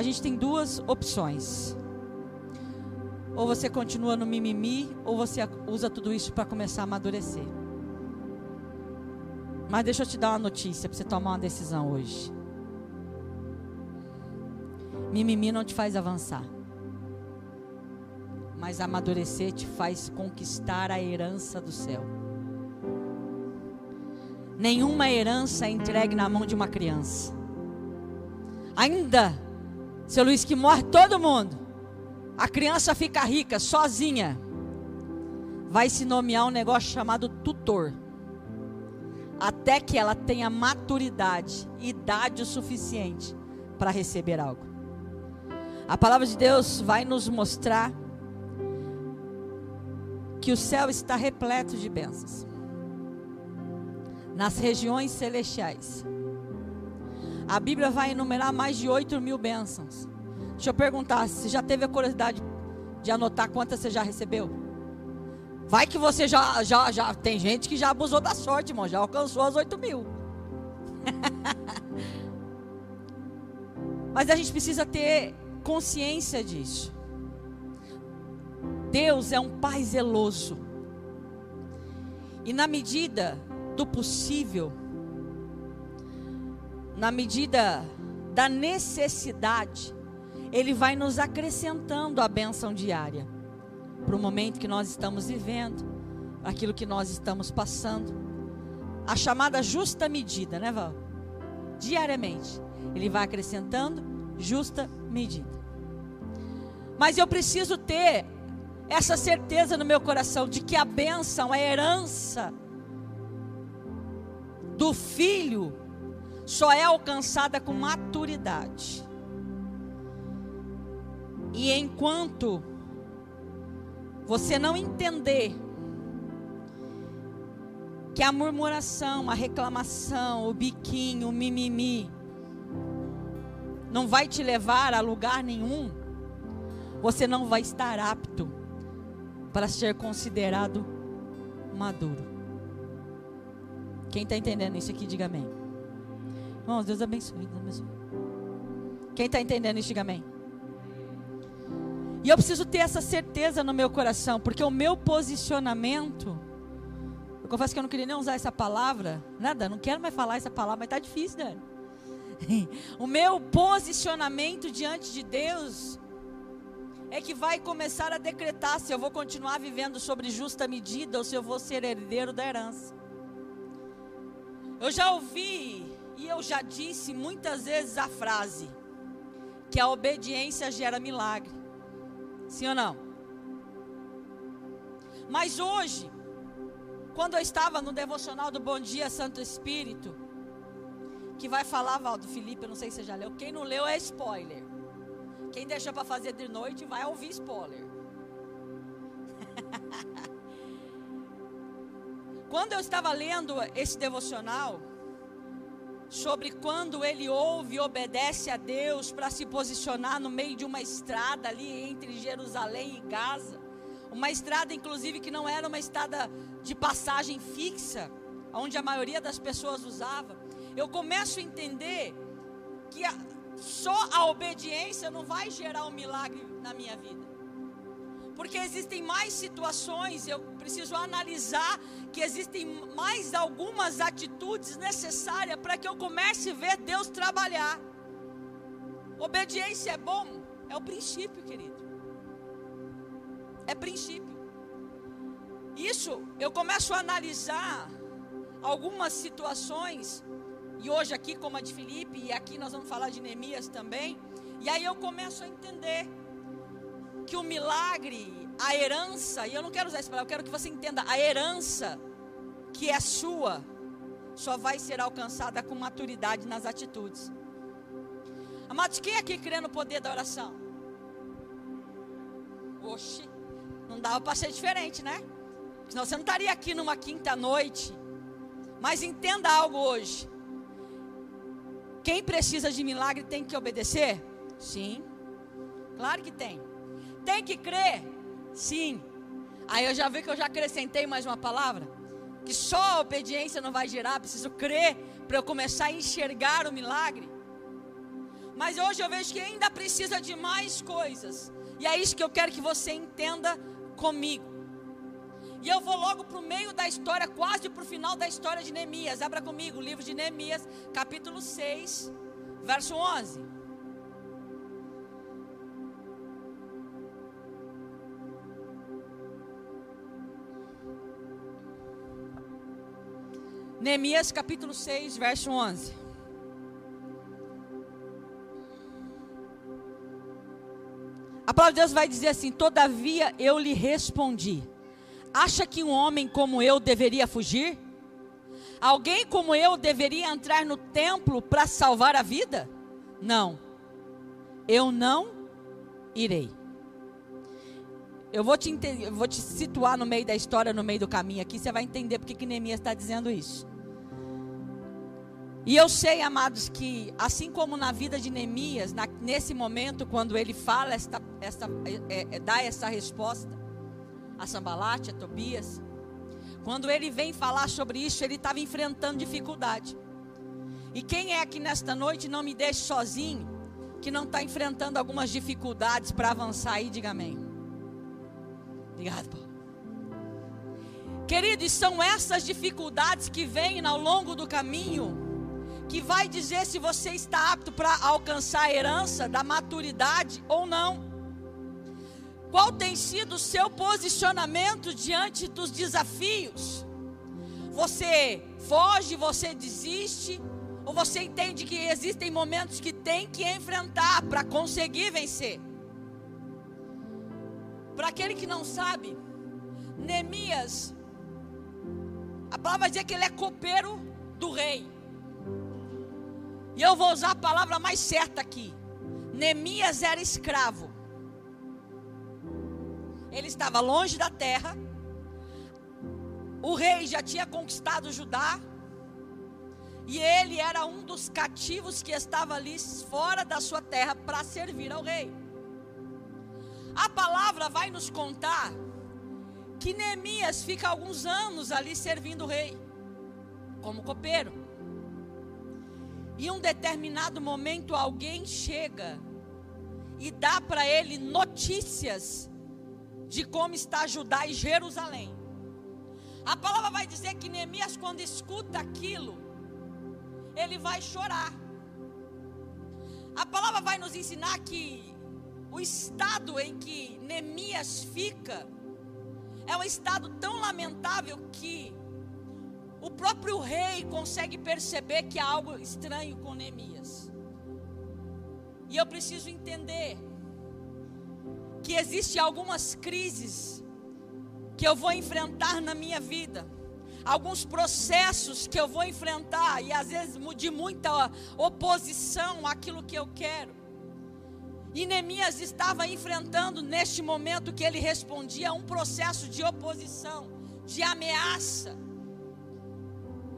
a gente tem duas opções. Ou você continua no mimimi, ou você usa tudo isso para começar a amadurecer. Mas deixa eu te dar uma notícia para você tomar uma decisão hoje. Mimimi não te faz avançar. Mas amadurecer te faz conquistar a herança do céu. Nenhuma herança é entregue na mão de uma criança. Ainda, seu Luiz, que morre todo mundo. A criança fica rica, sozinha. Vai se nomear um negócio chamado tutor. Até que ela tenha maturidade, idade o suficiente para receber algo. A palavra de Deus vai nos mostrar que o céu está repleto de bênçãos. Nas regiões celestiais. A Bíblia vai enumerar mais de 8 mil bênçãos. Deixa eu perguntar, você já teve a curiosidade de anotar quantas você já recebeu? Vai que você já, já, já. Tem gente que já abusou da sorte, irmão. Já alcançou as 8 mil. Mas a gente precisa ter consciência disso. Deus é um pai zeloso. E na medida do possível, na medida da necessidade, Ele vai nos acrescentando a bênção diária para o momento que nós estamos vivendo, aquilo que nós estamos passando. A chamada justa medida, né, Val? Diariamente. Ele vai acrescentando justa medida. Mas eu preciso ter essa certeza no meu coração de que a bênção, a herança do filho, só é alcançada com maturidade. E enquanto você não entender que a murmuração, a reclamação, o biquinho, o mimimi, não vai te levar a lugar nenhum, você não vai estar apto para ser considerado maduro. Quem está entendendo isso aqui, diga amém. Irmãos, Deus abençoe. Deus abençoe. Quem está entendendo isso, diga amém. E eu preciso ter essa certeza no meu coração, porque o meu posicionamento. Eu confesso que eu não queria nem usar essa palavra. Nada, não quero mais falar essa palavra, mas está difícil, Dani. o meu posicionamento diante de Deus é que vai começar a decretar se eu vou continuar vivendo sobre justa medida ou se eu vou ser herdeiro da herança. Eu já ouvi e eu já disse muitas vezes a frase que a obediência gera milagre. Sim ou não? Mas hoje, quando eu estava no devocional do Bom Dia Santo Espírito, que vai falar, Valdo Felipe, eu não sei se você já leu. Quem não leu é spoiler. Quem deixa para fazer de noite vai ouvir spoiler. Quando eu estava lendo esse devocional, sobre quando ele ouve e obedece a Deus para se posicionar no meio de uma estrada ali entre Jerusalém e Gaza, uma estrada inclusive que não era uma estrada de passagem fixa, onde a maioria das pessoas usava eu começo a entender que a, só a obediência não vai gerar um milagre na minha vida. Porque existem mais situações, eu preciso analisar que existem mais algumas atitudes necessárias para que eu comece a ver Deus trabalhar. Obediência é bom, é o princípio, querido. É princípio. Isso eu começo a analisar algumas situações e hoje aqui como a de Felipe, e aqui nós vamos falar de Neemias também. E aí eu começo a entender que o milagre, a herança, e eu não quero usar essa palavra, eu quero que você entenda, a herança que é sua, só vai ser alcançada com maturidade nas atitudes. Amados, quem aqui crê no poder da oração? Oxe, não dava para ser diferente, né? Senão você não estaria aqui numa quinta noite. Mas entenda algo hoje. Quem precisa de milagre tem que obedecer? Sim. Claro que tem. Tem que crer? Sim. Aí eu já vi que eu já acrescentei mais uma palavra. Que só a obediência não vai gerar, preciso crer para eu começar a enxergar o milagre. Mas hoje eu vejo que ainda precisa de mais coisas. E é isso que eu quero que você entenda comigo. E eu vou logo para o meio da história, quase para o final da história de Neemias. Abra comigo o livro de Neemias, capítulo 6, verso 11. Neemias capítulo 6, verso 11. A palavra de Deus vai dizer assim: Todavia eu lhe respondi. Acha que um homem como eu deveria fugir? Alguém como eu deveria entrar no templo para salvar a vida? Não. Eu não irei. Eu vou te, eu vou te situar no meio da história, no meio do caminho aqui, você vai entender porque que Neemias está dizendo isso. E eu sei, amados, que assim como na vida de Neemias, na, nesse momento, quando ele fala esta, esta é, é, dá essa resposta a Sambalate, a Tobias, quando ele vem falar sobre isso, ele estava enfrentando dificuldade. E quem é aqui nesta noite não me deixe sozinho, que não está enfrentando algumas dificuldades para avançar aí, diga amém. Obrigado, Paulo. Queridos, são essas dificuldades que vêm ao longo do caminho que vai dizer se você está apto para alcançar a herança da maturidade ou não. Qual tem sido o seu posicionamento diante dos desafios? Você foge, você desiste, ou você entende que existem momentos que tem que enfrentar para conseguir vencer? Para aquele que não sabe, Neemias, a palavra dizer que ele é copeiro do rei. E eu vou usar a palavra mais certa aqui. Neemias era escravo. Ele estava longe da terra. O rei já tinha conquistado Judá. E ele era um dos cativos que estava ali fora da sua terra para servir ao rei. A palavra vai nos contar que Neemias fica alguns anos ali servindo o rei, como copeiro. E um determinado momento alguém chega e dá para ele notícias de como está Judá e Jerusalém. A palavra vai dizer que Neemias, quando escuta aquilo, ele vai chorar. A palavra vai nos ensinar que o estado em que Neemias fica é um estado tão lamentável que o próprio rei consegue perceber que há algo estranho com Neemias. E eu preciso entender que existem algumas crises que eu vou enfrentar na minha vida, alguns processos que eu vou enfrentar e às vezes de muita oposição àquilo que eu quero. E Neemias estava enfrentando neste momento que ele respondia um processo de oposição, de ameaça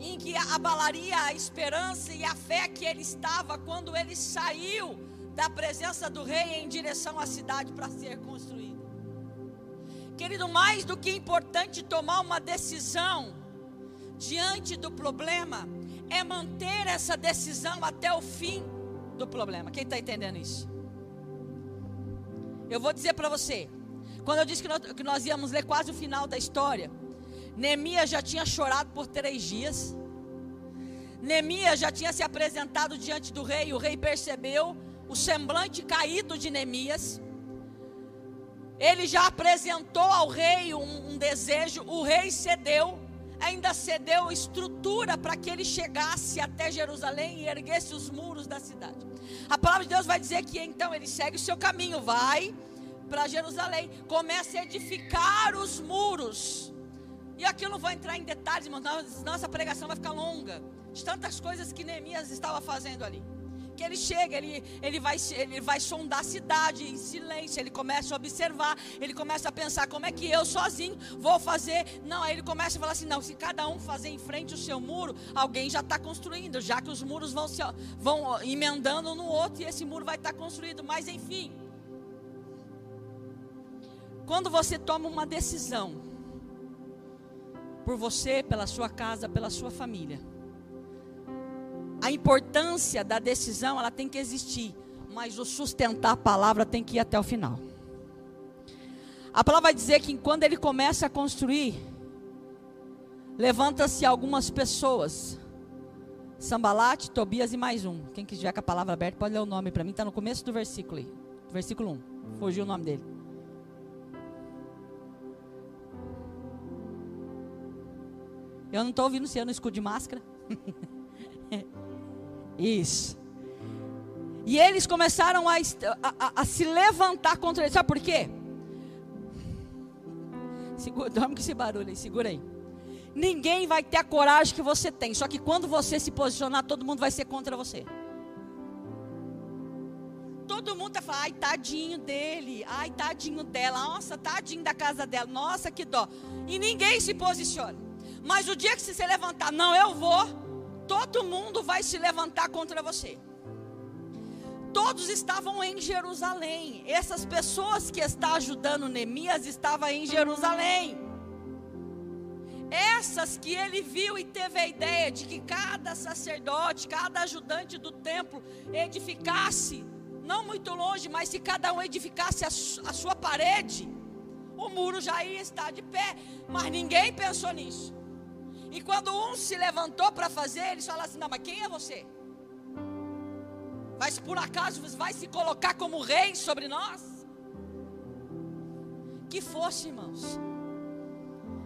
em que abalaria a esperança e a fé que ele estava quando ele saiu da presença do rei em direção à cidade para ser construída. Querido, mais do que importante tomar uma decisão diante do problema, é manter essa decisão até o fim do problema. Quem está entendendo isso? Eu vou dizer para você, quando eu disse que nós, que nós íamos ler quase o final da história, Neemias já tinha chorado por três dias. Neemias já tinha se apresentado diante do rei. O rei percebeu o semblante caído de Neemias. Ele já apresentou ao rei um, um desejo. O rei cedeu. Ainda cedeu estrutura para que ele chegasse até Jerusalém e erguesse os muros da cidade. A palavra de Deus vai dizer que então ele segue o seu caminho, vai para Jerusalém, começa a edificar os muros e aqui eu não vou entrar em detalhes, essa pregação vai ficar longa. De tantas coisas que Neemias estava fazendo ali. Que ele chega, ele, ele, vai, ele vai sondar a cidade em silêncio, ele começa a observar, ele começa a pensar como é que eu sozinho vou fazer. Não, aí ele começa a falar assim: não, se cada um fazer em frente o seu muro, alguém já está construindo, já que os muros vão, se, vão emendando um no outro e esse muro vai estar tá construído. Mas enfim, quando você toma uma decisão, por você, pela sua casa, pela sua família. A importância da decisão, ela tem que existir. mas o sustentar a palavra tem que ir até o final. A palavra vai dizer que quando ele começa a construir, levanta-se algumas pessoas. Sambalate, Tobias e mais um. Quem quiser com a palavra aberta pode ler o nome para mim, está no começo do versículo aí. Versículo 1. Fugiu o nome dele. Eu não estou ouvindo se eu não escudo de máscara. Isso. E eles começaram a, a, a, se levantar contra ele. Sabe por quê? Segura, dorme com esse barulho aí, segura aí. Ninguém vai ter a coragem que você tem. Só que quando você se posicionar, todo mundo vai ser contra você. Todo mundo vai falar, ai, tadinho dele, ai, tadinho dela, nossa, tadinho da casa dela, nossa, que dó. E ninguém se posiciona. Mas o dia que você se levantar, não, eu vou, todo mundo vai se levantar contra você. Todos estavam em Jerusalém. Essas pessoas que estão ajudando Neemias estavam em Jerusalém. Essas que ele viu e teve a ideia de que cada sacerdote, cada ajudante do templo edificasse, não muito longe, mas se cada um edificasse a, a sua parede, o muro já ia estar de pé. Mas ninguém pensou nisso. E quando um se levantou para fazer, eles falaram assim: Não, mas quem é você? Mas por acaso vai se colocar como rei sobre nós? Que fosse, irmãos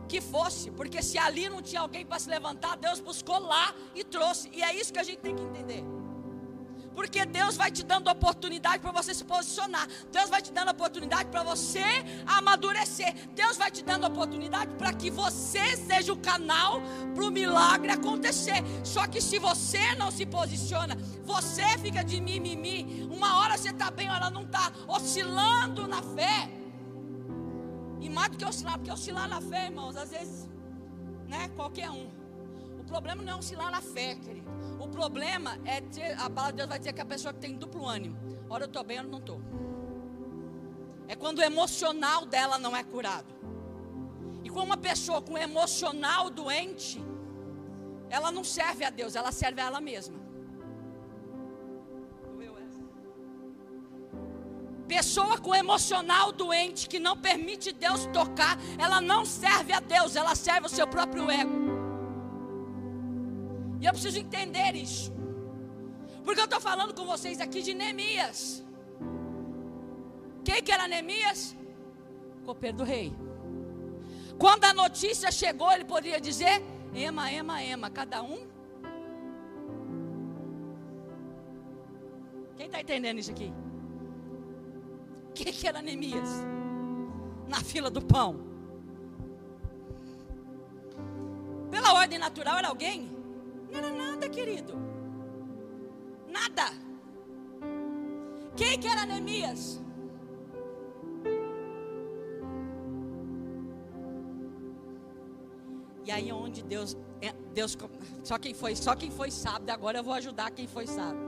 que fosse, porque se ali não tinha alguém para se levantar, Deus buscou lá e trouxe, e é isso que a gente tem que entender. Porque Deus vai te dando oportunidade para você se posicionar. Deus vai te dando oportunidade para você amadurecer. Deus vai te dando oportunidade para que você seja o canal para o milagre acontecer. Só que se você não se posiciona, você fica de mimimi. Uma hora você está bem, ela não está oscilando na fé. E mais do que oscilar, porque oscilar na fé, irmãos, às vezes, né, qualquer um. O problema não é oscilar na fé, querido. O problema é ter, a palavra de Deus vai dizer que a pessoa que tem duplo ânimo. Ora eu estou bem, ora não estou. É quando o emocional dela não é curado. E com uma pessoa com emocional doente, ela não serve a Deus, ela serve a ela mesma. Pessoa com emocional doente que não permite Deus tocar, ela não serve a Deus, ela serve o seu próprio ego. E eu preciso entender isso. Porque eu estou falando com vocês aqui de Neemias. Quem que era Neemias? Copeiro do rei. Quando a notícia chegou, ele poderia dizer: Ema, Ema, Ema, cada um. Quem está entendendo isso aqui? que, que era Neemias? Na fila do pão. Pela ordem natural era alguém? Não era nada, querido. Nada. Quem que era Neemias? E aí onde Deus, é, Deus, só quem foi, só quem foi sábio. Agora eu vou ajudar quem foi sábio.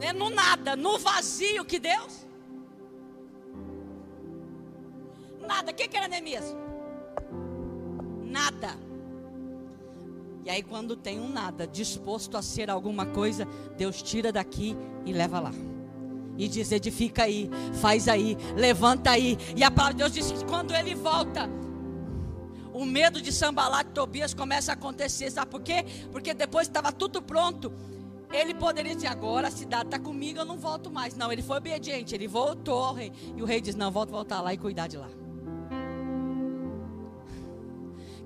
É no nada, no vazio que Deus Nada. O que, que era Neemias? Nada. E aí, quando tem um nada disposto a ser alguma coisa, Deus tira daqui e leva lá. E diz: edifica aí, faz aí, levanta aí. E a palavra de Deus diz que quando ele volta, o medo de sambalar de Tobias começa a acontecer. Sabe por quê? Porque depois estava tudo pronto. Ele poderia dizer: agora a cidade está comigo, eu não volto mais. Não, ele foi obediente, ele voltou ao rei. E o rei diz: não, volto voltar lá e cuidar de lá.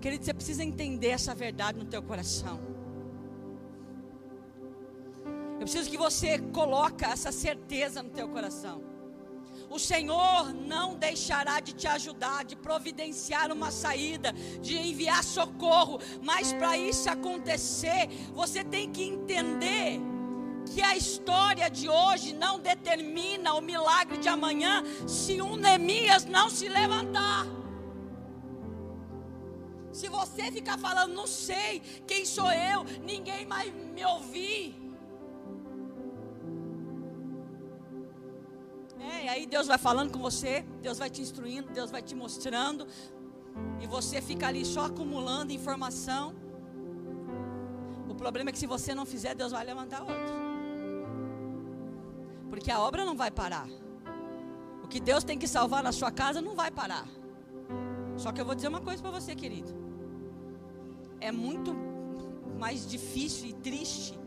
Querido, você precisa entender essa verdade no teu coração. Eu preciso que você coloque essa certeza no teu coração. O Senhor não deixará de te ajudar, de providenciar uma saída, de enviar socorro, mas para isso acontecer, você tem que entender que a história de hoje não determina o milagre de amanhã se um Neemias não se levantar. Se você ficar falando, não sei quem sou eu, ninguém mais me ouvir. É, e aí Deus vai falando com você, Deus vai te instruindo, Deus vai te mostrando, e você fica ali só acumulando informação. O problema é que se você não fizer, Deus vai levantar outro. Porque a obra não vai parar. O que Deus tem que salvar na sua casa não vai parar. Só que eu vou dizer uma coisa para você, querido. É muito mais difícil e triste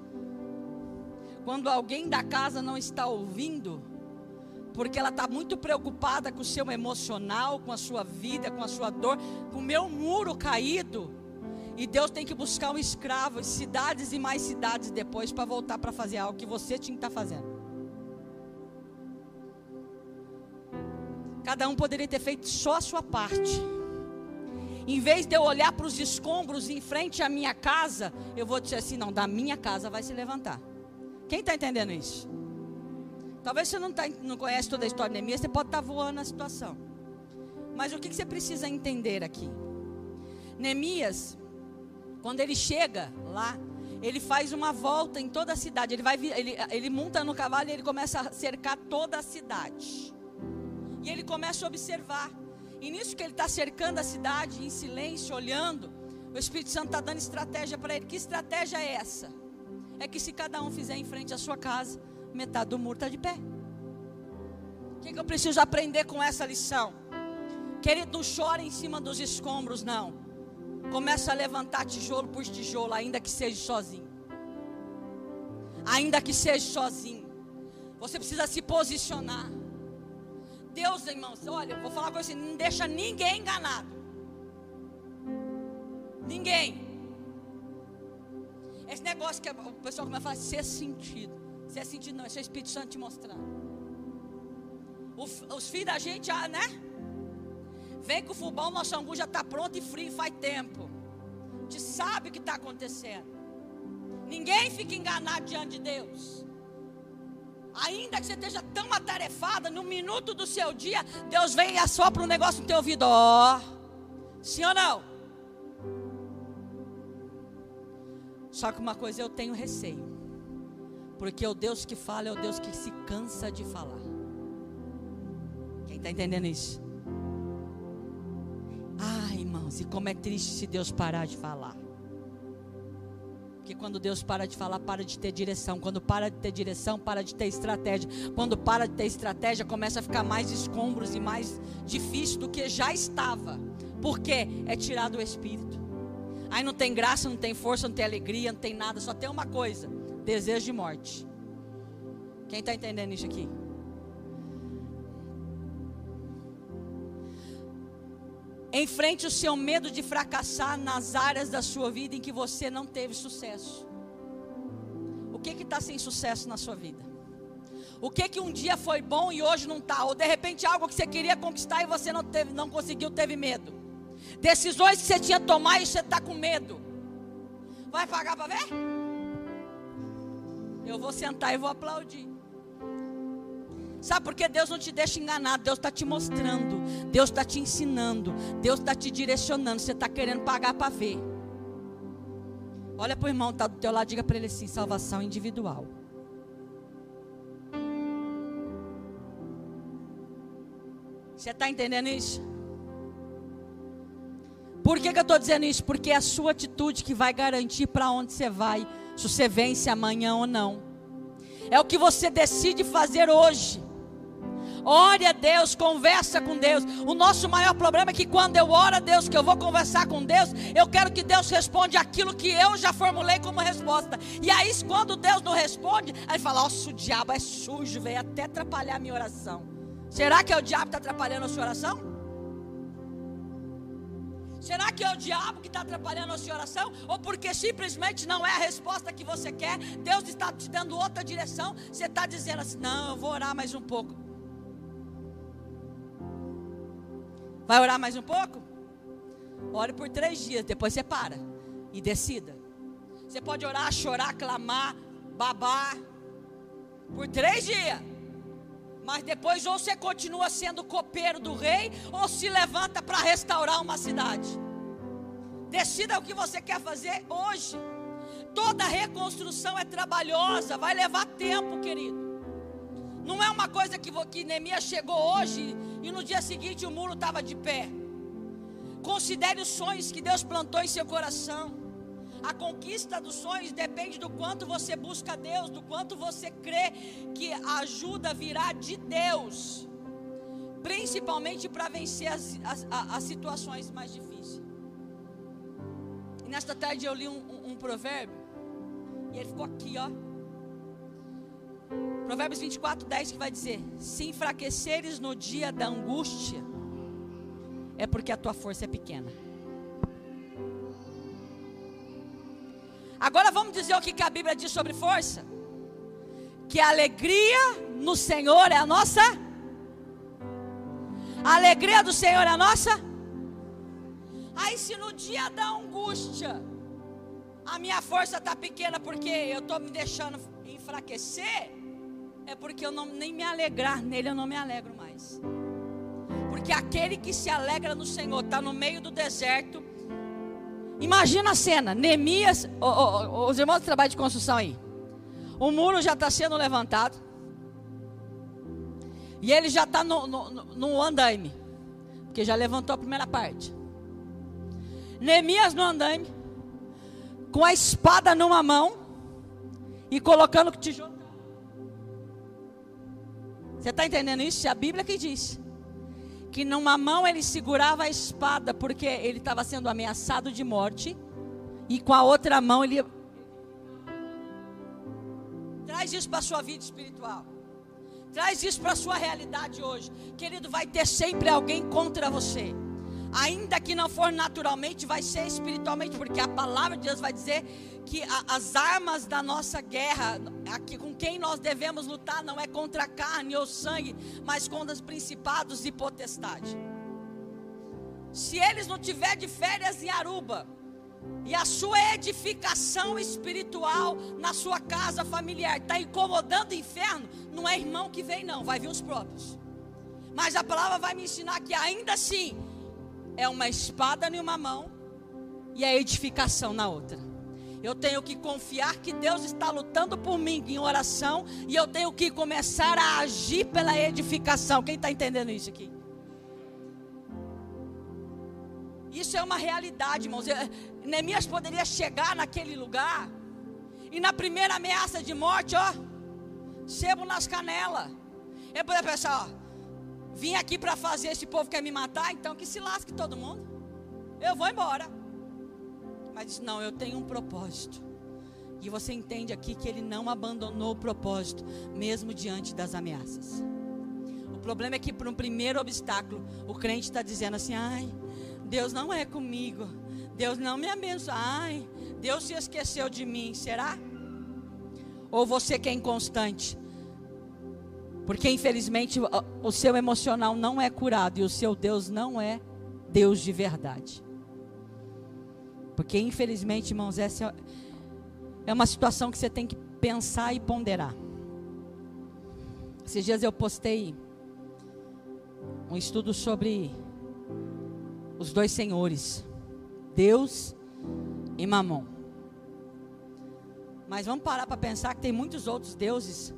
quando alguém da casa não está ouvindo, porque ela está muito preocupada com o seu emocional, com a sua vida, com a sua dor, com o meu muro caído. E Deus tem que buscar um escravo, cidades e mais cidades depois, para voltar para fazer algo que você tinha que estar tá fazendo. Cada um poderia ter feito só a sua parte. Em vez de eu olhar para os escombros em frente à minha casa, eu vou dizer assim: não, da minha casa vai se levantar. Quem está entendendo isso? Talvez você não, tá, não conhece toda a história de Neemias, você pode estar tá voando a situação. Mas o que, que você precisa entender aqui? Neemias, quando ele chega lá, ele faz uma volta em toda a cidade. Ele, vai, ele, ele monta no cavalo e ele começa a cercar toda a cidade. E ele começa a observar. E nisso que ele está cercando a cidade, em silêncio, olhando, o Espírito Santo está dando estratégia para ele. Que estratégia é essa? É que se cada um fizer em frente à sua casa, metade do muro está de pé. O que, que eu preciso aprender com essa lição? Querido, não chora em cima dos escombros, não. Começa a levantar tijolo por tijolo, ainda que seja sozinho. Ainda que seja sozinho. Você precisa se posicionar. Deus, irmãos, olha, vou falar com você, não deixa ninguém enganado. Ninguém. Esse negócio que o pessoal começa a falar, ser sentido. Ser sentido não, é o Espírito Santo te mostrando. Os, os filhos da gente, ah, né? Vem com o fubão, nosso angu já está pronto e frio faz tempo. A gente sabe o que está acontecendo. Ninguém fica enganado diante de Deus. Ainda que você esteja tão atarefada, no minuto do seu dia, Deus vem e assopra um negócio no teu ouvido. Ó, oh, sim ou não? Só que uma coisa eu tenho receio. Porque o Deus que fala é o Deus que se cansa de falar. Quem está entendendo isso? Ah, irmãos, e como é triste se Deus parar de falar. Porque quando Deus para de falar, para de ter direção. Quando para de ter direção, para de ter estratégia. Quando para de ter estratégia, começa a ficar mais escombros e mais difícil do que já estava. Porque é tirado o espírito. Aí não tem graça, não tem força, não tem alegria, não tem nada, só tem uma coisa: desejo de morte. Quem está entendendo isso aqui? Enfrente o seu medo de fracassar nas áreas da sua vida em que você não teve sucesso. O que está sem sucesso na sua vida? O que que um dia foi bom e hoje não está? Ou de repente algo que você queria conquistar e você não, teve, não conseguiu, teve medo. Decisões que você tinha que tomar e você está com medo. Vai pagar para ver? Eu vou sentar e vou aplaudir. Sabe por que Deus não te deixa enganado? Deus está te mostrando, Deus está te ensinando, Deus está te direcionando. Você está querendo pagar para ver. Olha para o irmão, está do teu lado, diga para ele assim: salvação individual. Você está entendendo isso? Por que, que eu estou dizendo isso? Porque é a sua atitude que vai garantir para onde você vai, se você vence amanhã ou não. É o que você decide fazer hoje. Ore a Deus, conversa com Deus. O nosso maior problema é que quando eu oro a Deus, que eu vou conversar com Deus, eu quero que Deus responda aquilo que eu já formulei como resposta. E aí, quando Deus não responde, aí fala: Nossa, o diabo é sujo, veio até atrapalhar a minha oração. Será que é o diabo que está atrapalhando a sua oração? Será que é o diabo que está atrapalhando a sua oração? Ou porque simplesmente não é a resposta que você quer? Deus está te dando outra direção. Você está dizendo assim: Não, eu vou orar mais um pouco. Vai orar mais um pouco? Ore por três dias, depois você para e decida. Você pode orar, chorar, clamar, babar por três dias. Mas depois ou você continua sendo copeiro do rei, ou se levanta para restaurar uma cidade. Decida o que você quer fazer hoje. Toda reconstrução é trabalhosa, vai levar tempo, querido. Não é uma coisa que, que Neemias chegou hoje e no dia seguinte o muro estava de pé. Considere os sonhos que Deus plantou em seu coração. A conquista dos sonhos depende do quanto você busca Deus, do quanto você crê que a ajuda virá de Deus, principalmente para vencer as, as, as, situações mais difíceis. E nesta tarde eu li um, um, um provérbio, e ele ficou aqui, ó. Provérbios 24, 10 que vai dizer: Se enfraqueceres no dia da angústia, é porque a tua força é pequena. Agora vamos dizer o que a Bíblia diz sobre força: que a alegria no Senhor é a nossa. A alegria do Senhor é a nossa. Aí, se no dia da angústia, a minha força está pequena porque eu estou me deixando enfraquecer, é porque eu não, nem me alegrar nele, eu não me alegro mais. Porque aquele que se alegra no Senhor está no meio do deserto. Imagina a cena: Neemias, oh, oh, os irmãos do trabalho de construção aí. O muro já está sendo levantado. E ele já está no, no, no andaime. Porque já levantou a primeira parte. Neemias no andaime. Com a espada numa mão. E colocando o tijolo. Você está entendendo isso? É a Bíblia que diz que numa mão ele segurava a espada porque ele estava sendo ameaçado de morte, e com a outra mão ele. Traz isso para a sua vida espiritual. Traz isso para a sua realidade hoje. Querido, vai ter sempre alguém contra você ainda que não for naturalmente, vai ser espiritualmente, porque a palavra de Deus vai dizer que a, as armas da nossa guerra, aqui, com quem nós devemos lutar, não é contra a carne ou sangue, mas contra os principados e potestade. Se eles não tiver de férias em Aruba, e a sua edificação espiritual na sua casa familiar está incomodando o inferno, não é irmão que vem, não, vai vir os próprios. Mas a palavra vai me ensinar que ainda assim é uma espada em uma mão e a edificação na outra. Eu tenho que confiar que Deus está lutando por mim em oração e eu tenho que começar a agir pela edificação. Quem está entendendo isso aqui? Isso é uma realidade, irmãos. Neemias poderia chegar naquele lugar e na primeira ameaça de morte, ó, sebo nas canelas. Ele poderia pensar, ó, Vim aqui para fazer, esse povo quer me matar, então que se lasque todo mundo. Eu vou embora. Mas disse: Não, eu tenho um propósito. E você entende aqui que ele não abandonou o propósito, mesmo diante das ameaças. O problema é que, por um primeiro obstáculo, o crente está dizendo assim: Ai, Deus não é comigo. Deus não me abençoa. Ai, Deus se esqueceu de mim. Será? Ou você que é inconstante, porque infelizmente o seu emocional não é curado e o seu Deus não é Deus de verdade. Porque infelizmente, irmãos, essa é uma situação que você tem que pensar e ponderar. Esses dias eu postei um estudo sobre os dois senhores, Deus e Mamon. Mas vamos parar para pensar que tem muitos outros deuses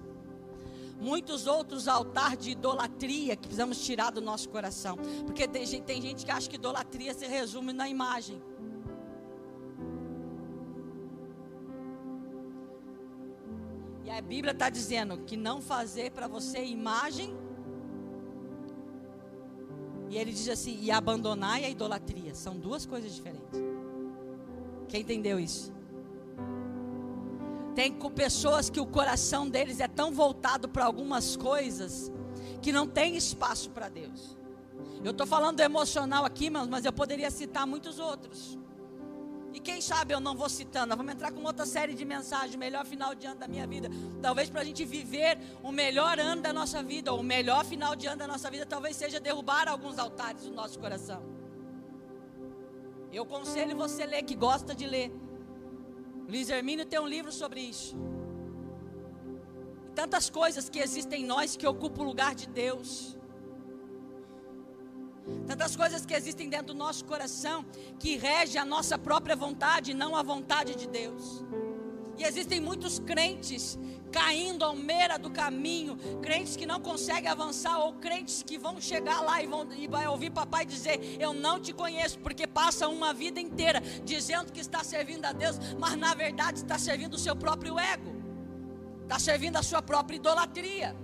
muitos outros altares de idolatria que precisamos tirar do nosso coração. Porque tem gente, tem gente que acha que idolatria se resume na imagem. E a Bíblia está dizendo que não fazer para você imagem. E ele diz assim: e abandonar a idolatria. São duas coisas diferentes. Quem entendeu isso? Tem pessoas que o coração deles é tão voltado para algumas coisas que não tem espaço para Deus. Eu estou falando emocional aqui, mas eu poderia citar muitos outros. E quem sabe eu não vou citando. Vamos entrar com outra série de mensagens. Melhor final de ano da minha vida. Talvez para a gente viver o melhor ano da nossa vida, ou o melhor final de ano da nossa vida, talvez seja derrubar alguns altares do nosso coração. Eu aconselho você ler, que gosta de ler. Luiz Hermínio tem um livro sobre isso. Tantas coisas que existem em nós que ocupam o lugar de Deus. Tantas coisas que existem dentro do nosso coração que rege a nossa própria vontade, não a vontade de Deus. E existem muitos crentes caindo ao meira do caminho, crentes que não conseguem avançar, ou crentes que vão chegar lá e vão e vai ouvir papai dizer: Eu não te conheço, porque passa uma vida inteira dizendo que está servindo a Deus, mas na verdade está servindo o seu próprio ego, está servindo a sua própria idolatria.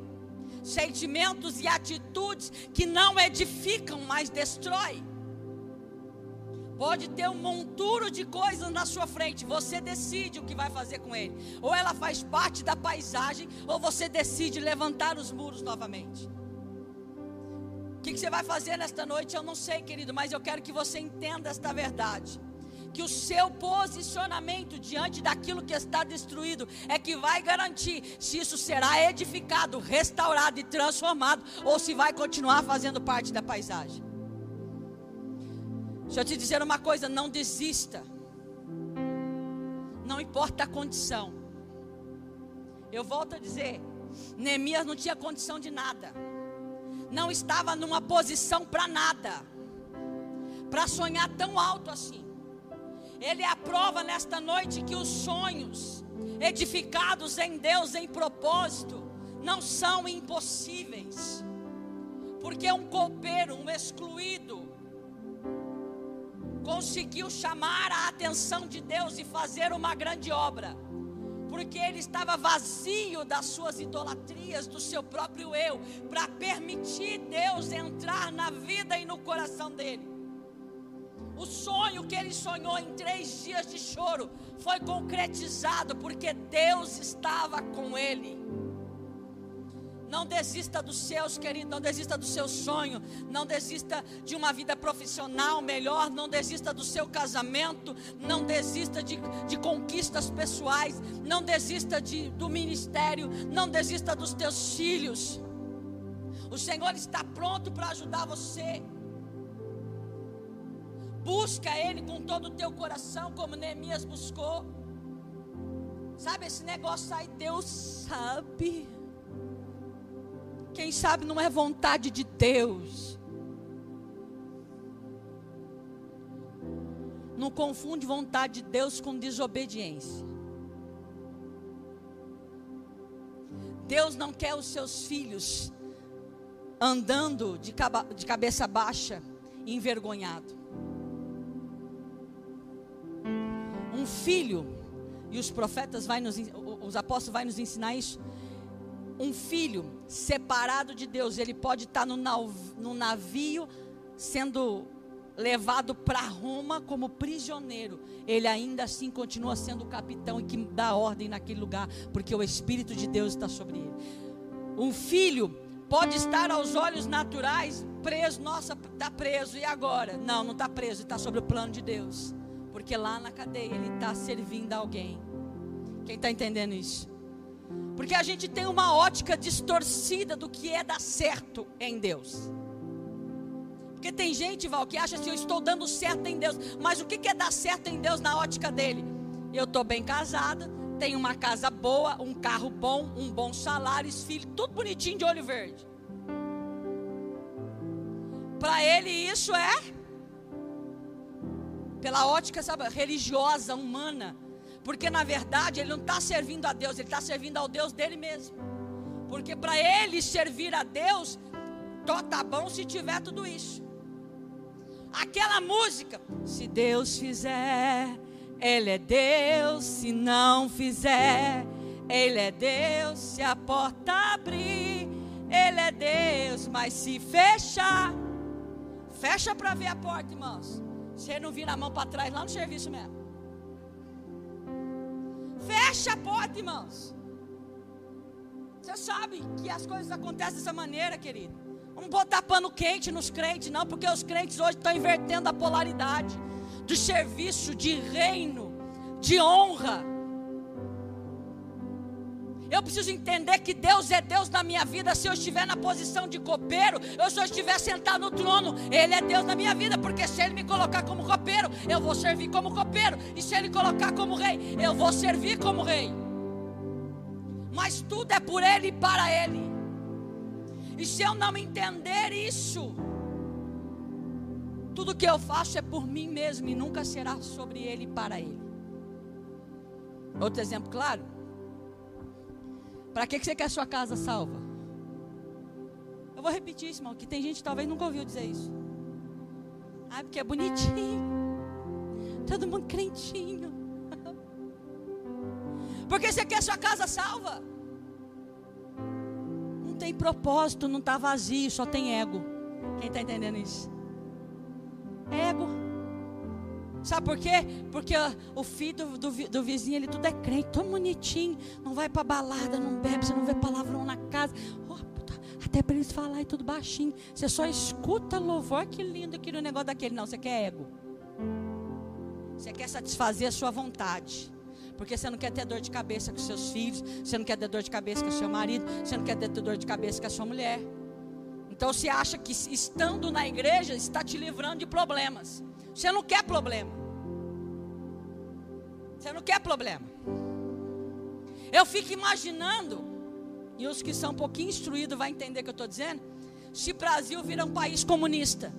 Sentimentos e atitudes que não edificam, mas destroem. Pode ter um monturo de coisas na sua frente. Você decide o que vai fazer com ele. Ou ela faz parte da paisagem, ou você decide levantar os muros novamente. O que, você vai fazer nesta noite? Eu não sei, querido, mas eu quero que você entenda esta verdade que o seu posicionamento diante daquilo que está destruído é que vai garantir se isso será edificado, restaurado e transformado ou se vai continuar fazendo parte da paisagem. Deixa eu te dizer uma coisa: não desista. Não importa a condição. Eu volto a dizer: Neemias não tinha condição de nada. Não estava numa posição para nada. Para sonhar tão alto assim. Ele aprova nesta noite que os sonhos edificados em Deus em propósito não são impossíveis. Porque um copeiro, um excluído, conseguiu chamar a atenção de Deus e fazer uma grande obra, porque ele estava vazio das suas idolatrias, do seu próprio eu, para permitir Deus entrar na vida e no coração dele. O sonho que ele sonhou em três dias de choro foi concretizado, porque Deus estava com ele. Não desista dos seus, querido. Não desista do seu sonho. Não desista de uma vida profissional melhor. Não desista do seu casamento. Não desista de, de conquistas pessoais. Não desista de, do ministério. Não desista dos teus filhos. O Senhor está pronto para ajudar você. Busca Ele com todo o teu coração, como Neemias buscou. Sabe esse negócio aí? Deus sabe. Quem sabe não é vontade de Deus. Não confunde vontade de Deus com desobediência. Deus não quer os seus filhos andando de, de cabeça baixa, envergonhado. Um filho, e os profetas vai nos, os apóstolos vai nos ensinar isso um filho separado de Deus, ele pode estar no, no navio sendo levado para Roma como prisioneiro, ele ainda assim continua sendo o capitão e que dá ordem naquele lugar, porque o Espírito de Deus está sobre ele. Um filho pode estar aos olhos naturais preso, nossa, está preso, e agora? Não, não está preso, está sobre o plano de Deus, porque lá na cadeia ele está servindo a alguém. Quem está entendendo isso? Porque a gente tem uma ótica distorcida do que é dar certo em Deus. Porque tem gente, Val, que acha assim: eu estou dando certo em Deus. Mas o que é dar certo em Deus na ótica dele? Eu estou bem casada, tenho uma casa boa, um carro bom, um bom salário, filho, tudo bonitinho de olho verde. Para ele isso é pela ótica sabe, religiosa, humana. Porque na verdade ele não está servindo a Deus, ele está servindo ao Deus dele mesmo. Porque para ele servir a Deus, tó tá bom se tiver tudo isso. Aquela música, se Deus fizer, Ele é Deus, se não fizer, Ele é Deus, se a porta abrir, Ele é Deus, mas se fechar, fecha para ver a porta, irmãos. Você não vira a mão para trás lá no serviço mesmo. Fecha a porta, irmãos. Você sabe que as coisas acontecem dessa maneira, querido. Vamos botar pano quente nos crentes, não, porque os crentes hoje estão invertendo a polaridade de serviço, de reino, de honra. Eu preciso entender que Deus é Deus na minha vida. Se eu estiver na posição de copeiro, eu eu estiver sentado no trono, Ele é Deus na minha vida. Porque se Ele me colocar como copeiro, eu vou servir como copeiro. E se Ele colocar como rei, eu vou servir como rei. Mas tudo é por Ele e para Ele. E se eu não entender isso, tudo que eu faço é por mim mesmo e nunca será sobre Ele e para Ele. Outro exemplo claro. Para que você quer sua casa salva? Eu vou repetir isso, irmão, que tem gente que talvez nunca ouviu dizer isso. Ah, porque é bonitinho. Todo mundo crentinho. Porque você quer sua casa salva. Não tem propósito, não está vazio, só tem ego. Quem está entendendo isso? Ego. Sabe por quê? Porque o filho do, do, do, vizinho, ele tudo é crente, tão bonitinho. Não vai para balada, não bebe, você não vê palavrão na casa. Oh, puta, até para eles falarem tudo baixinho. Você só escuta louvor, que lindo aquele negócio daquele. Não, você quer ego. Você quer satisfazer a sua vontade. Porque você não quer ter dor de cabeça com seus filhos, você não quer ter dor de cabeça com seu marido, você não quer ter dor de cabeça com a sua mulher. Então você acha que estando na igreja está te livrando de problemas. Você não quer problema. Você não quer problema. Eu fico imaginando, e os que são um pouquinho instruídos vão entender o que eu estou dizendo, se Brasil virar um país comunista.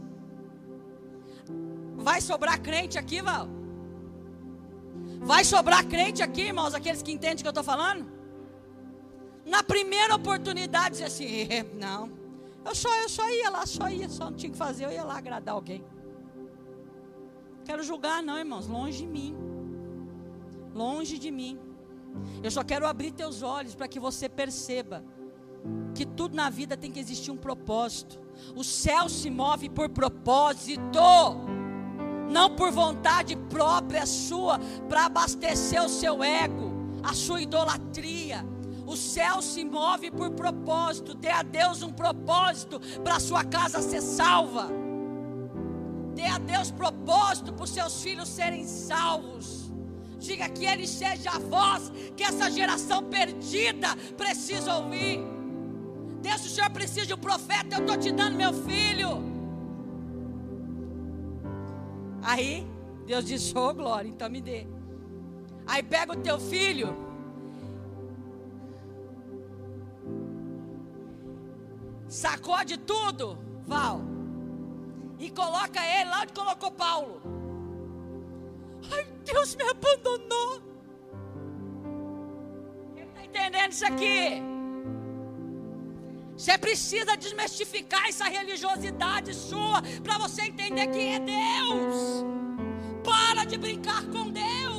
Vai sobrar crente aqui, Val? Vai sobrar crente aqui, irmãos, aqueles que entendem o que eu estou falando? Na primeira oportunidade, dizer assim, não, eu só, eu só ia lá, só ia, só não tinha que fazer, eu ia lá agradar alguém. Quero julgar, não, irmãos, longe de mim. Longe de mim. Eu só quero abrir teus olhos para que você perceba que tudo na vida tem que existir um propósito. O céu se move por propósito, não por vontade própria sua, para abastecer o seu ego, a sua idolatria. O céu se move por propósito. Dê a Deus um propósito para sua casa ser salva. Dê a Deus propósito para os seus filhos serem salvos. Diga que Ele seja a voz que essa geração perdida precisa ouvir. Deus, o Senhor precisa de um profeta, eu estou te dando meu filho. Aí, Deus diz: Ô oh, glória, então me dê. Aí pega o teu filho. Sacode tudo, Val e coloca ele lá onde colocou Paulo. Ai, Deus me abandonou. Quem está entendendo isso aqui? Você precisa desmistificar essa religiosidade sua para você entender que é Deus. Para de brincar com Deus.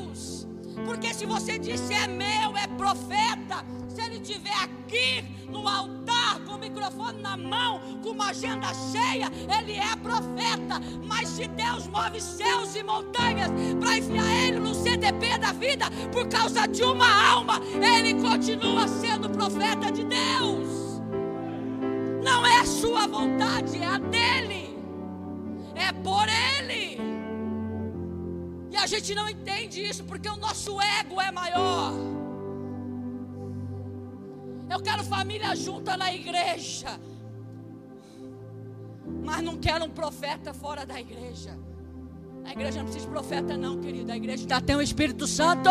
Porque se você disse é meu, é profeta, se ele estiver aqui no altar com o microfone na mão, com uma agenda cheia, ele é profeta. Mas se Deus move céus e montanhas para enfiar ele no CDP da vida por causa de uma alma, ele continua sendo profeta de Deus. Não é a sua vontade, é a dele. É por ele. E a gente não entende isso porque o nosso ego é maior. Eu quero família junta na igreja. Mas não quero um profeta fora da igreja. A igreja não precisa de profeta, não, querido. A igreja já tem o Espírito Santo.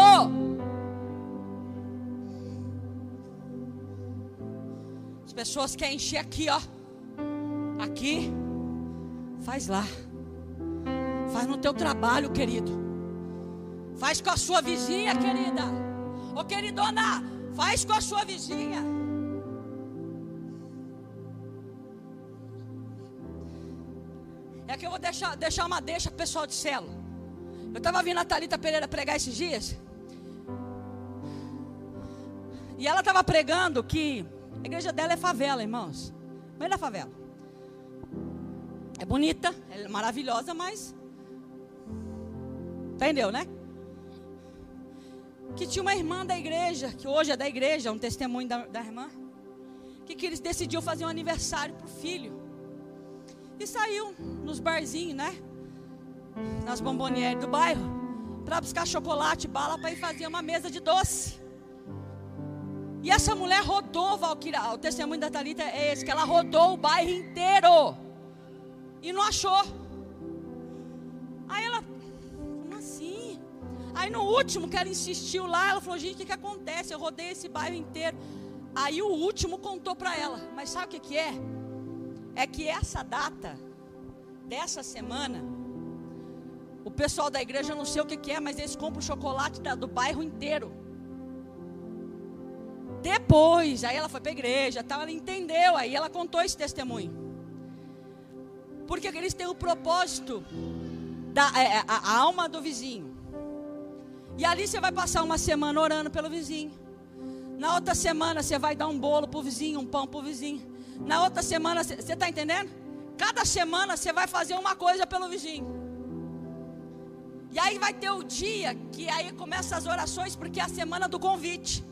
As pessoas querem encher aqui, ó. Aqui. Faz lá. Faz no teu trabalho, querido. Faz com a sua vizinha, querida. Ô queridona, Faz com a sua vizinha. É que eu vou deixar, deixar uma deixa pro pessoal de célula. Eu estava vindo a Thalita Pereira pregar esses dias. E ela estava pregando que a igreja dela é favela, irmãos. Meio da favela. É bonita, é maravilhosa, mas. Entendeu, né? Que tinha uma irmã da igreja, que hoje é da igreja, um testemunho da, da irmã, que, que eles decidiu fazer um aniversário para o filho. E saiu nos barzinhos, né? Nas bombonieres do bairro, para buscar chocolate, bala, para ir fazer uma mesa de doce. E essa mulher rodou, Valquíria, o testemunho da Thalita é esse, que ela rodou o bairro inteiro. E não achou. Aí no último que ela insistiu lá, ela falou: gente, o que, que acontece? Eu rodei esse bairro inteiro. Aí o último contou para ela. Mas sabe o que, que é? É que essa data, dessa semana, o pessoal da igreja, eu não sei o que, que é, mas eles compram chocolate da, do bairro inteiro. Depois, aí ela foi para a igreja, tal, ela entendeu, aí ela contou esse testemunho. Porque eles têm o propósito da é, é, a, a alma do vizinho. E ali você vai passar uma semana orando pelo vizinho. Na outra semana você vai dar um bolo para o vizinho, um pão para o vizinho. Na outra semana, você está entendendo? Cada semana você vai fazer uma coisa pelo vizinho. E aí vai ter o dia que aí começa as orações, porque é a semana do convite.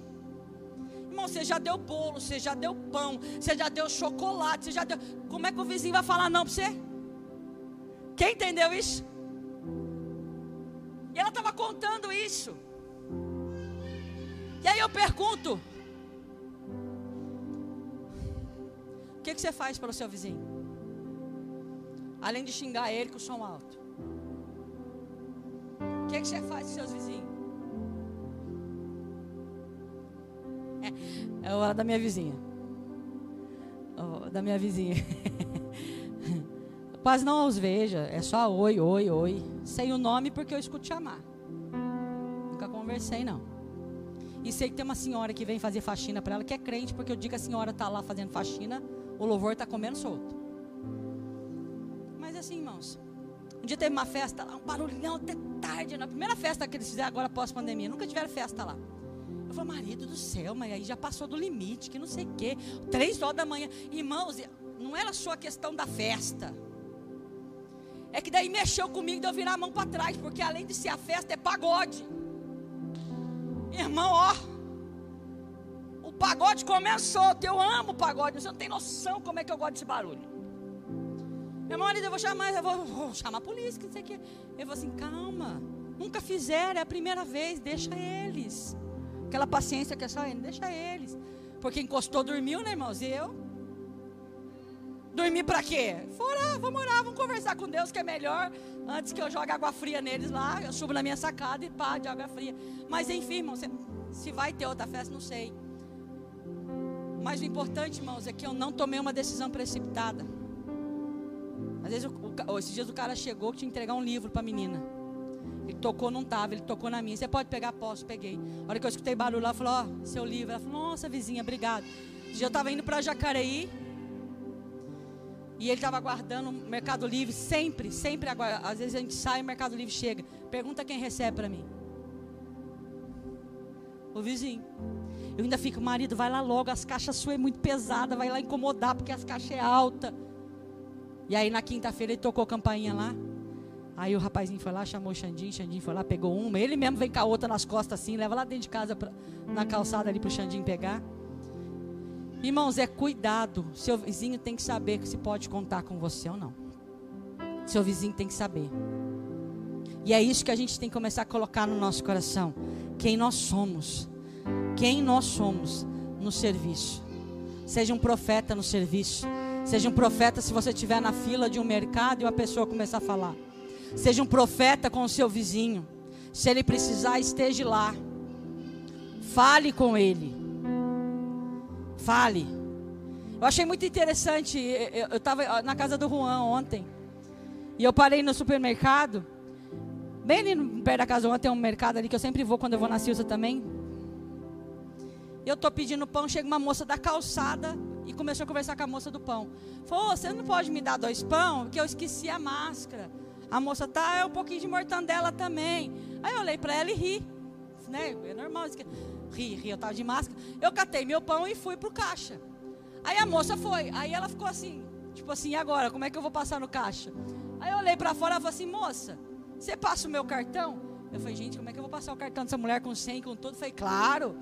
Irmão, você já deu bolo, você já deu pão, você já deu chocolate, você já deu. Como é que o vizinho vai falar não para você? Quem entendeu isso? E ela estava contando isso. E aí eu pergunto: O que, que você faz para o seu vizinho? Além de xingar ele com o som alto. O que, que você faz com seus vizinhos? É, é hora da minha vizinha. Oh, da minha vizinha. Quase não os veja. É só oi, oi, oi. Sei o nome porque eu escuto chamar. Nunca conversei, não. E sei que tem uma senhora que vem fazer faxina para ela, que é crente, porque eu digo que a senhora está lá fazendo faxina, o louvor está comendo solto. Mas assim, irmãos, um dia teve uma festa lá, um barulhão até tarde, na primeira festa que eles fizeram agora pós-pandemia, nunca tiveram festa lá. Eu falei, marido do céu, mas aí já passou do limite, que não sei o quê. Três horas da manhã. Irmãos, não era só a questão da festa. É que daí mexeu comigo de eu virar a mão para trás, porque além de ser a festa, é pagode. Irmão, ó. O pagode começou. Eu amo pagode. Você não tem noção como é que eu gosto desse barulho. Meu marido, eu vou chamar, eu vou, vou chamar a polícia, que não sei o que. Eu vou assim, calma. Nunca fizeram, é a primeira vez, deixa eles. Aquela paciência que é só ele, deixa eles. Porque encostou, dormiu, né, irmãos? E eu? Dormir para quê? Fora, vamos orar, vamos conversar com Deus que é melhor. Antes que eu jogue água fria neles lá, eu subo na minha sacada e pá, de água fria. Mas enfim, irmãos, se vai ter outra festa, não sei. Mas o importante, irmãos, é que eu não tomei uma decisão precipitada. Às vezes, o, o, esses dias o cara chegou que tinha que entregar um livro para a menina. Ele tocou, não estava, ele tocou na minha. Você pode pegar? Posso, peguei. A hora que eu escutei barulho lá, falou: Ó, oh, seu livro. Ela falou: Nossa, vizinha, obrigado. Esse dia eu estava indo para Jacareí. E ele estava aguardando o Mercado Livre, sempre, sempre aguarda. Às vezes a gente sai e o Mercado Livre chega. Pergunta quem recebe para mim. O vizinho. Eu ainda fico, marido, vai lá logo, as caixas suas é muito pesada, vai lá incomodar, porque as caixas é alta. E aí na quinta-feira ele tocou a campainha lá. Aí o rapazinho foi lá, chamou o Xandinho, Xandinho foi lá, pegou uma. Ele mesmo vem com a outra nas costas assim, leva lá dentro de casa, pra, na calçada ali para o Xandinho pegar. Irmãos, é cuidado. Seu vizinho tem que saber se pode contar com você ou não. Seu vizinho tem que saber. E é isso que a gente tem que começar a colocar no nosso coração. Quem nós somos. Quem nós somos no serviço. Seja um profeta no serviço. Seja um profeta se você estiver na fila de um mercado e uma pessoa começar a falar. Seja um profeta com o seu vizinho. Se ele precisar, esteja lá. Fale com ele. Fale. Eu achei muito interessante. Eu estava na casa do Juan ontem. E eu parei no supermercado. Bem ali perto da casa ontem tem um mercado ali que eu sempre vou quando eu vou na Silsa também. Eu estou pedindo pão, chega uma moça da calçada e começou a conversar com a moça do pão. Falou, você não pode me dar dois pão? Porque eu esqueci a máscara. A moça tá, é um pouquinho de mortandela também. Aí eu olhei para ela e ri. Né? É normal. Ri, ri, eu tava de máscara. Eu catei meu pão e fui pro caixa. Aí a moça foi. Aí ela ficou assim, tipo assim, e agora? Como é que eu vou passar no caixa? Aí eu olhei para fora e falei assim, moça, você passa o meu cartão? Eu falei, gente, como é que eu vou passar o cartão dessa mulher com 100, com tudo? Eu falei, claro.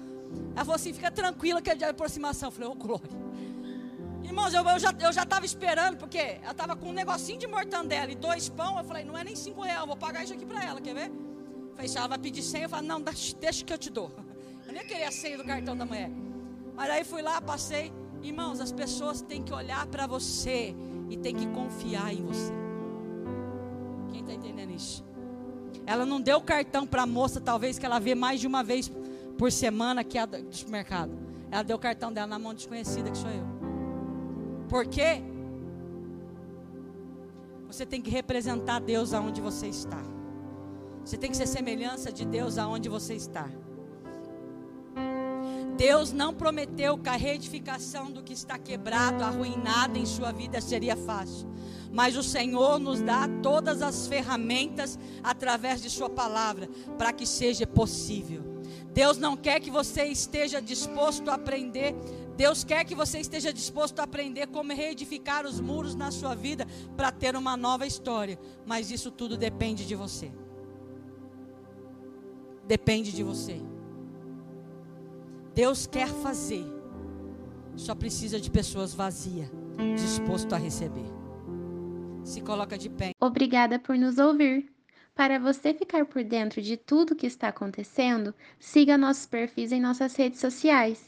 Ela falou assim, fica tranquila que é de aproximação. Eu falei, ô oh, glória. Irmãos, eu, eu já estava eu já esperando, porque ela estava com um negocinho de mortandela e dois pão. Eu falei, não é nem cinco reais, vou pagar isso aqui para ela, quer ver? Eu falei, se ela vai pedir senha, eu falei, não, deixa que eu te dou. Eu nem queria a senha do cartão da mulher. Mas aí fui lá, passei. Irmãos, as pessoas têm que olhar para você e têm que confiar em você. Quem está entendendo isso? Ela não deu o cartão para a moça, talvez que ela vê mais de uma vez por semana que é do supermercado. Ela deu o cartão dela na mão desconhecida, que sou eu. Por quê? Você tem que representar Deus aonde você está. Você tem que ser semelhança de Deus aonde você está. Deus não prometeu que a reedificação do que está quebrado, arruinado em sua vida seria fácil. Mas o Senhor nos dá todas as ferramentas através de Sua palavra para que seja possível. Deus não quer que você esteja disposto a aprender. Deus quer que você esteja disposto a aprender como reedificar os muros na sua vida para ter uma nova história. Mas isso tudo depende de você. Depende de você. Deus quer fazer, só precisa de pessoas vazias, disposto a receber. Se coloca de pé. Obrigada por nos ouvir. Para você ficar por dentro de tudo que está acontecendo, siga nossos perfis em nossas redes sociais.